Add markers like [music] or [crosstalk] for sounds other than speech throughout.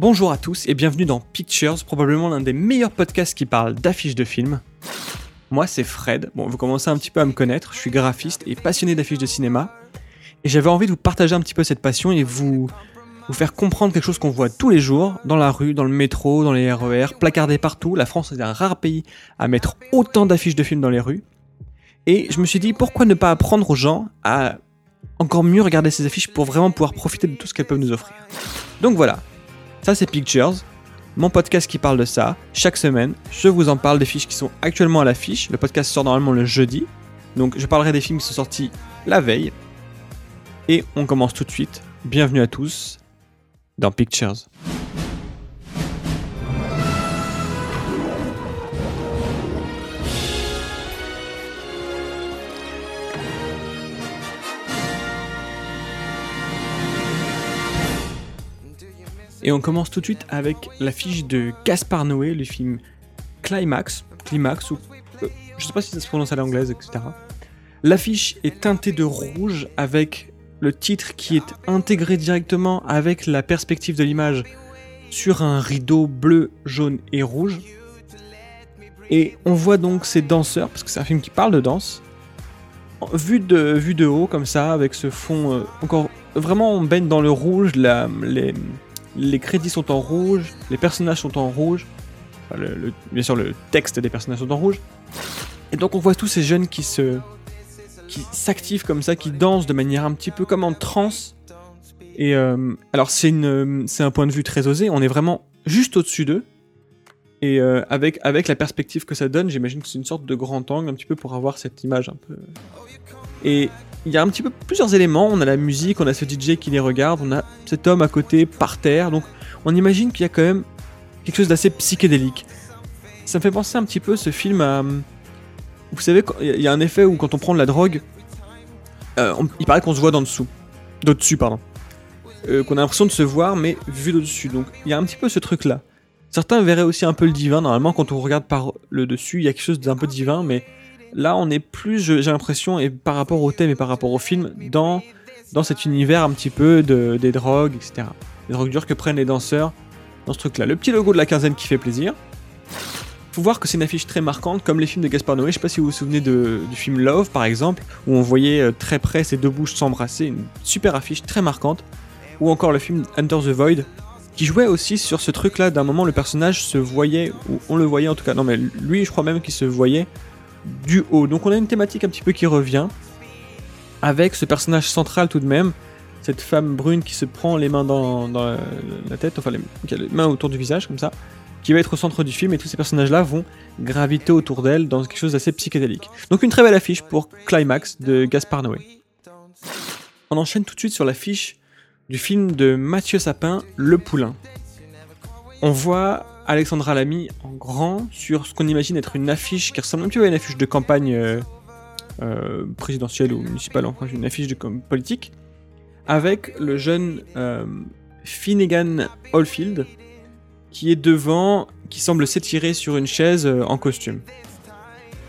Bonjour à tous et bienvenue dans Pictures, probablement l'un des meilleurs podcasts qui parle d'affiches de films. Moi c'est Fred, bon vous commencez un petit peu à me connaître, je suis graphiste et passionné d'affiches de cinéma. Et j'avais envie de vous partager un petit peu cette passion et vous, faire comprendre quelque chose qu'on voit tous les jours, dans la rue, dans le métro, dans les RER, placardés partout. La France est un rare pays à mettre autant d'affiches de films dans les rues. Et je me suis dit, pourquoi ne pas apprendre aux gens à encore mieux regarder ces affiches pour vraiment pouvoir profiter de tout ce qu'elles peuvent nous offrir. Donc voilà, ça c'est Pictures, mon podcast qui parle de ça. Chaque semaine, je vous en parle des fiches qui sont actuellement à l'affiche. Le podcast sort normalement le jeudi. Donc je parlerai des films qui sont sortis la veille. Et on commence tout de suite. Bienvenue à tous dans Pictures. Et on commence tout de suite avec l'affiche de Gaspard Noé, le film Climax, Climax, ou euh, je sais pas si ça se prononce à l'anglaise, etc. L'affiche est teintée de rouge avec le titre qui est intégré directement avec la perspective de l'image sur un rideau bleu, jaune et rouge. Et on voit donc ces danseurs, parce que c'est un film qui parle de danse, vu de, vu de haut comme ça, avec ce fond euh, encore vraiment on baigne dans le rouge, la, les, les crédits sont en rouge, les personnages sont en rouge, bien sûr le texte des personnages sont en rouge. Et donc on voit tous ces jeunes qui se qui s'activent comme ça, qui dansent de manière un petit peu comme en transe. Et euh, alors c'est une c'est un point de vue très osé, on est vraiment juste au-dessus d'eux. Et euh, avec, avec la perspective que ça donne, j'imagine que c'est une sorte de grand angle un petit peu pour avoir cette image un peu. Il y a un petit peu plusieurs éléments. On a la musique, on a ce DJ qui les regarde, on a cet homme à côté par terre. Donc on imagine qu'il y a quand même quelque chose d'assez psychédélique. Ça me fait penser un petit peu ce film à. Vous savez, il y a un effet où quand on prend de la drogue, euh, il paraît qu'on se voit d'en dessous. D'au-dessus, pardon. Euh, qu'on a l'impression de se voir, mais vu d'au-dessus. Donc il y a un petit peu ce truc-là. Certains verraient aussi un peu le divin. Normalement, quand on regarde par le dessus, il y a quelque chose d'un peu divin, mais là, on est plus, j'ai l'impression, et par rapport au thème et par rapport au film, dans, dans cet univers un petit peu de, des drogues, etc. Les drogues dures que prennent les danseurs dans ce truc-là. Le petit logo de la quinzaine qui fait plaisir. Faut voir que c'est une affiche très marquante, comme les films de Gaspard Noé. Je sais pas si vous vous souvenez du film Love, par exemple, où on voyait euh, très près ces deux bouches s'embrasser. Une super affiche très marquante. Ou encore le film Enter the Void, qui jouait aussi sur ce truc-là. D'un moment, le personnage se voyait, ou on le voyait en tout cas. Non, mais lui, je crois même qu'il se voyait du haut. Donc on a une thématique un petit peu qui revient, avec ce personnage central tout de même, cette femme brune qui se prend les mains dans, la tête, enfin qui a les mains autour du visage comme ça, qui va être au centre du film et tous ces personnages-là vont graviter autour d'elle dans quelque chose d'assez psychédélique. Donc une très belle affiche pour Climax de Gaspard Noé. On enchaîne tout de suite sur l'affiche du film de Mathieu Sapin, Le Poulain. On voit Alexandra Lamy en grand sur ce qu'on imagine être une affiche qui ressemble un petit peu à une affiche de campagne euh, euh, présidentielle ou municipale, enfin une affiche de politique, avec le jeune euh, Finnegan Oldfield qui est devant, qui semble s'étirer sur une chaise en costume.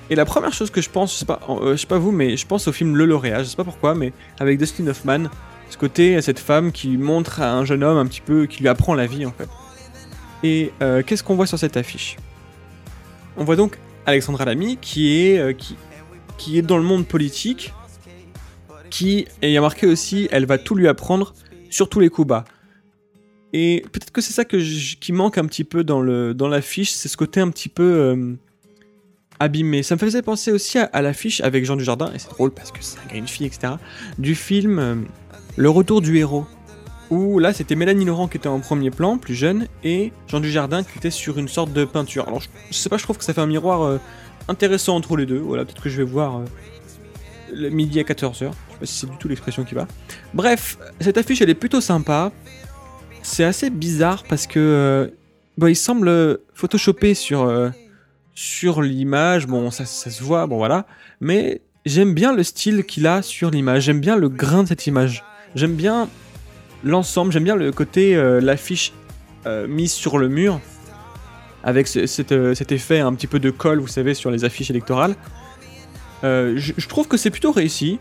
Et la première chose que je pense, je sais pas, sais pas vous, mais je pense au film Le Lauréat, je sais pas pourquoi, mais avec Dustin Hoffman, ce côté, cette femme qui montre à un jeune homme un petit peu, qui lui apprend la vie en fait. Et euh, qu'est-ce qu'on voit sur cette affiche? On voit donc Alexandra Lamy qui est, euh, qui, est dans le monde politique, qui, et il y a marqué aussi, elle va tout lui apprendre sur tous les coups bas. Et peut-être que c'est ça que qui manque un petit peu dans, l'affiche, c'est ce côté un petit peu euh, abîmé. Ça me faisait penser aussi à, à l'affiche avec Jean Dujardin, et c'est drôle parce que c'est un gars, une fille, etc., du film le retour du héros. Où là, c'était Mélanie Laurent qui était en premier plan, plus jeune, et Jean Dujardin qui était sur une sorte de peinture. Alors, je, sais pas, je trouve que ça fait un miroir euh, intéressant entre les deux. Voilà, peut-être que je vais voir euh, le midi à 14h. Je sais pas si c'est du tout l'expression qui va. Bref, cette affiche, elle est plutôt sympa. C'est assez bizarre parce que. Bon, il semble photoshopé sur, sur l'image. Bon, ça, ça se voit, bon voilà. Mais j'aime bien le style qu'il a sur l'image. J'aime bien le grain de cette image. J'aime bien l'ensemble, j'aime bien le côté, euh, l'affiche euh, mise sur le mur, avec euh, cet, effet un petit peu de colle, vous savez, sur les affiches électorales. Je, trouve que c'est plutôt réussi.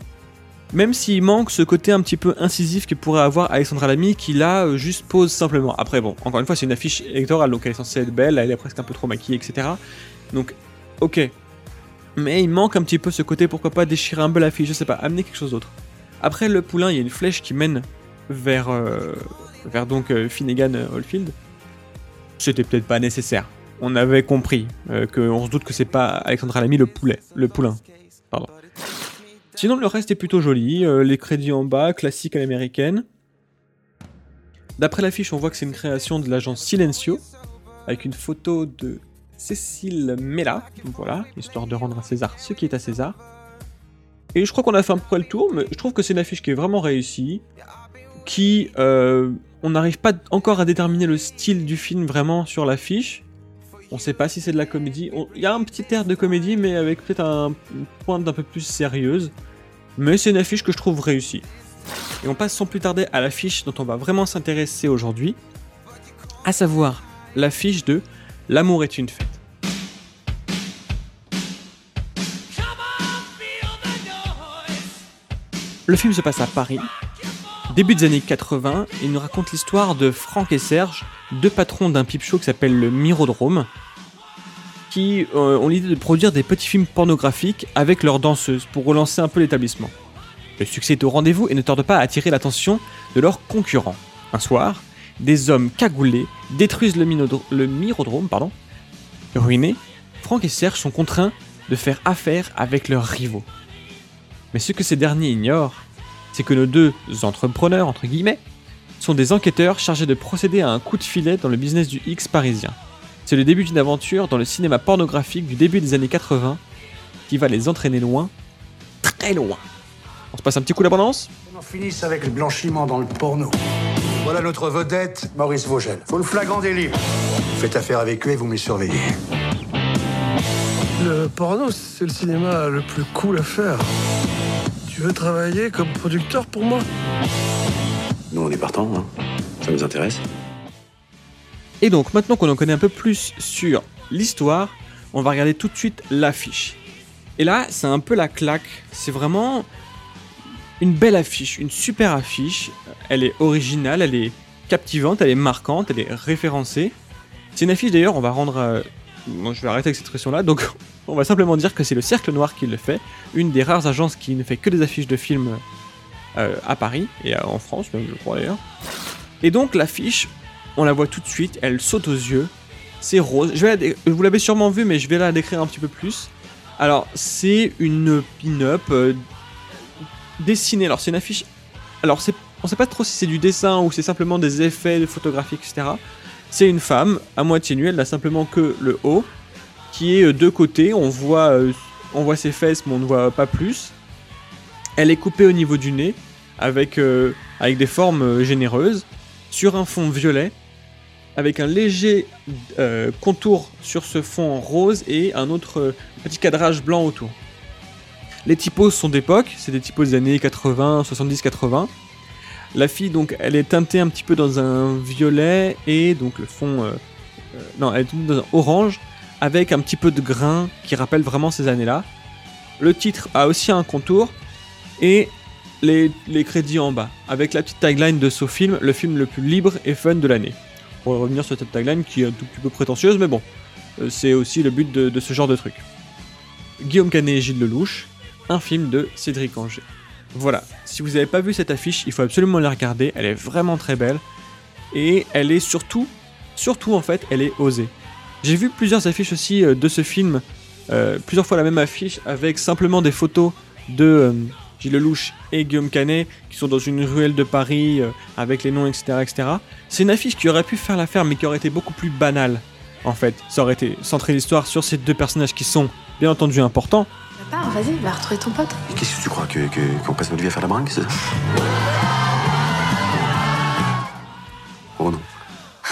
Même s'il manque ce côté un petit peu incisif que pourrait avoir Alexandra Lamy, qui là juste pose simplement. Après, bon, encore une fois, c'est une affiche électorale, donc elle est censée être belle, elle est presque un peu trop maquillée, etc. Donc, ok. Mais il manque un petit peu ce côté, pourquoi pas déchirer un peu l'affiche, je sais pas, amener quelque chose d'autre. Après le poulain, il y a une flèche qui mène vers, euh, vers donc euh, Finnegan Oldfield. C'était peut-être pas nécessaire. On avait compris qu'on se doute que c'est pas Alexandra Lamy le poulet, le poulain. Pardon. Sinon, le reste est plutôt joli. Euh, les crédits en bas, classique à l'américaine. D'après l'affiche, on voit que c'est une création de l'agence Silencio, avec une photo de Cécile Mella, voilà, histoire de rendre à César ce qui est à César. Et je crois qu'on a fait un peu le tour, mais je trouve que c'est une affiche qui est vraiment réussie, qui... Euh, on n'arrive pas encore à déterminer le style du film vraiment sur l'affiche. On sait pas si c'est de la comédie. Il y a un petit air de comédie, mais avec peut-être un pointe un peu plus sérieuse. Mais c'est une affiche que je trouve réussie. Et on passe sans plus tarder à l'affiche dont on va vraiment s'intéresser aujourd'hui, à savoir l'affiche de L'amour est une fête. Le film se passe à Paris, début des années 80, et il nous raconte l'histoire de Franck et Serge, deux patrons d'un pipe show qui s'appelle le Mirodrome, qui euh, ont l'idée de produire des petits films pornographiques avec leurs danseuses pour relancer un peu l'établissement. Le succès est au rendez-vous et ne tarde pas à attirer l'attention de leurs concurrents. Un soir, des hommes cagoulés détruisent le, Mirodrome. Ruinés, Franck et Serge sont contraints de faire affaire avec leurs rivaux. Mais ce que ces derniers ignorent, c'est que nos deux entrepreneurs, entre guillemets, sont des enquêteurs chargés de procéder à un coup de filet dans le business du X parisien. C'est le début d'une aventure dans le cinéma pornographique du début des années 80 qui va les entraîner loin, très loin. On se passe un petit coup d'abondance? On en finisse avec le blanchiment dans le porno. Voilà notre vedette, Maurice Vogel. Faut le flagrant délit. Faites affaire avec eux et vous me les surveillez. Le porno, c'est le cinéma le plus cool à faire. Tu veux travailler comme producteur pour moi? Nous, on est partant, hein. ça nous intéresse. Et donc, maintenant qu'on en connaît un peu plus sur l'histoire, on va regarder tout de suite l'affiche. Et là, c'est un peu la claque. C'est vraiment une belle affiche, une super affiche. Elle est originale, elle est captivante, elle est marquante, elle est référencée. C'est une affiche d'ailleurs, on va rendre. Je vais arrêter avec cette expression-là. Donc, [laughs] on va simplement dire que c'est le Cercle Noir qui le fait, une des rares agences qui ne fait que des affiches de films euh, à Paris et en France, même je crois d'ailleurs. Et donc, l'affiche, on la voit tout de suite, elle saute aux yeux. C'est rose. Je Vous l'avez sûrement vu, mais je vais la décrire un petit peu plus. Alors, c'est une pin-up euh, dessinée. Alors, c'est une affiche. Alors, c'est... on sait pas trop si c'est du dessin ou c'est simplement des effets photographiques, etc. C'est une femme, à moitié nue, elle n'a simplement que le haut, qui est euh, de côté. On voit, euh, on voit ses fesses, mais on ne voit pas plus. Elle est coupée au niveau du nez, avec, avec des formes généreuses, sur un fond violet avec un léger euh, contour sur ce fond rose et un autre euh, petit cadrage blanc autour. Les typos sont d'époque, c'est des typos des années 80, 70, 80. La fille, donc, elle est teintée un petit peu dans un violet et donc le fond. Euh, non, elle est dans un orange avec un petit peu de grain qui rappelle vraiment ces années-là. Le titre a aussi un contour et les, les crédits en bas avec la petite tagline de ce film, le film le plus libre et fun de l'année pour revenir sur cette tagline qui est un tout petit peu prétentieuse, mais bon, euh, c'est aussi le but de, ce genre de truc. Guillaume Canet et Gilles Lelouch, un film de Cédric Anger. Voilà, si vous n'avez pas vu cette affiche, il faut absolument la regarder, elle est vraiment très belle, et elle est surtout, surtout en fait, elle est osée. J'ai vu plusieurs affiches aussi euh, de ce film, euh, plusieurs fois la même affiche, avec simplement des photos de Gilles Lelouch et Guillaume Canet, qui sont dans une ruelle de Paris, euh, avec les noms, etc. etc. C'est une affiche qui aurait pu faire l'affaire, mais qui aurait été beaucoup plus banale, en fait. Ça aurait été centré l'histoire sur ces deux personnages qui sont, bien entendu, importants. Vas-y, va retrouver ton pote. Qu'est-ce que tu crois, qu'on que, qu'on passe notre vie à faire la bringue, c'est ça? Oh non.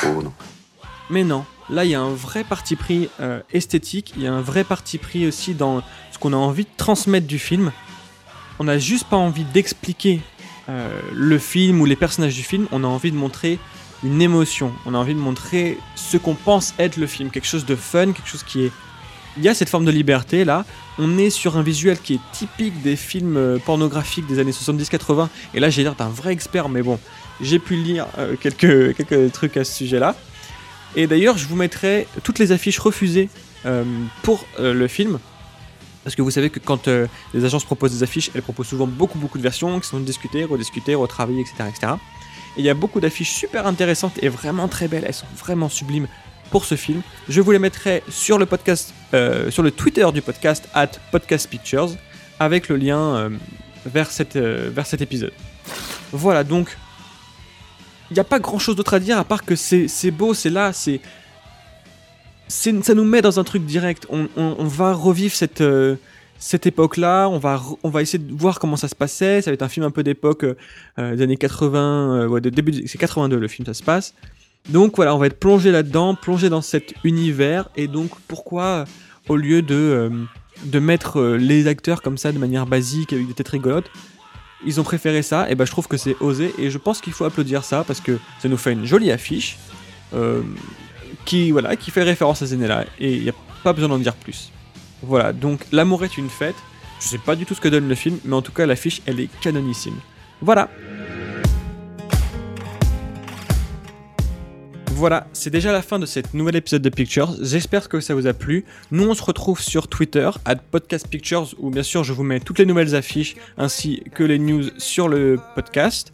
Oh non. Mais non, là il y a un vrai parti pris euh, esthétique, il y a un vrai parti pris aussi dans ce qu'on a envie de transmettre du film. On n'a juste pas envie d'expliquer euh, le film ou les personnages du film, on a envie de montrer une émotion, on a envie de montrer ce qu'on pense être le film, quelque chose de fun, quelque chose qui est il y a cette forme de liberté là. On est sur un visuel qui est typique des films euh, pornographiques des années 70-80. Et là, j'ai l'air d'un vrai expert, mais bon, j'ai pu lire euh, [laughs] quelques, trucs à ce sujet-là. Et d'ailleurs, je vous mettrai toutes les affiches refusées euh, pour le film. Parce que vous savez que quand les agences proposent des affiches, elles proposent souvent beaucoup beaucoup de versions qui sont discutées, rediscutées, retravaillées, etc. etc. Et il y a beaucoup d'affiches super intéressantes et vraiment très belles. Elles sont vraiment sublimes pour ce film. Je vous les mettrai sur le podcast, euh, sur le Twitter du podcast at Podcast Pictures, avec le lien euh, vers, cette, euh, vers cet épisode. Voilà, donc il n'y a pas grand chose d'autre à dire à part que c'est beau, c'est là, c'est. Ça nous met dans un truc direct. On, va revivre cette, cette époque-là, on va, on va essayer de voir comment ça se passait. Ça va être un film un peu d'époque des années 80, ouais, de début, c'est 82 le film, ça se passe. Donc voilà, on va être plongé là-dedans, plongé dans cet univers, et donc pourquoi, au lieu de, euh, de mettre euh, les acteurs comme ça de manière basique avec des têtes rigolotes, ils ont préféré ça, et ben je trouve que c'est osé, et je pense qu'il faut applaudir ça parce que ça nous fait une jolie affiche euh, qui, voilà, qui fait référence à ces et il n'y a pas besoin d'en dire plus. Voilà, donc L'amour est une fête, je sais pas du tout ce que donne le film, mais en tout cas l'affiche elle est canonissime. Voilà, Voilà, c'est déjà la fin de cette nouvel épisode de Pictures. J'espère que ça vous a plu. Nous, on se retrouve sur Twitter, at Podcast Pictures, où bien sûr je vous mets toutes les nouvelles affiches ainsi que les news sur le podcast.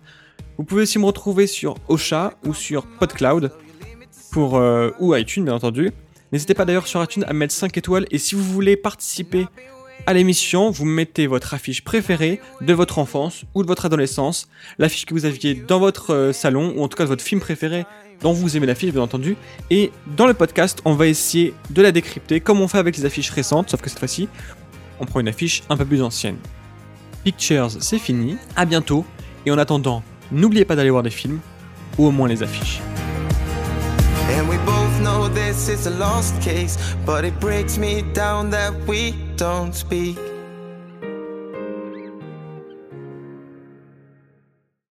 Vous pouvez aussi me retrouver sur Ocha ou sur PodCloud pour, euh, ou iTunes, bien entendu. N'hésitez pas d'ailleurs sur iTunes à mettre 5 étoiles et si vous voulez participer à l'émission, vous mettez votre affiche préférée de votre enfance ou de votre adolescence, l'affiche que vous aviez dans votre euh, salon ou en tout cas votre film préféré dont vous aimez l'affiche bien entendu. Et dans le podcast, on va essayer de la décrypter comme on fait avec les affiches récentes, sauf que cette fois-ci, on prend une affiche un peu plus ancienne. Pictures, c'est fini, à bientôt, et en attendant, n'oubliez pas d'aller voir des films, ou au moins les affiches.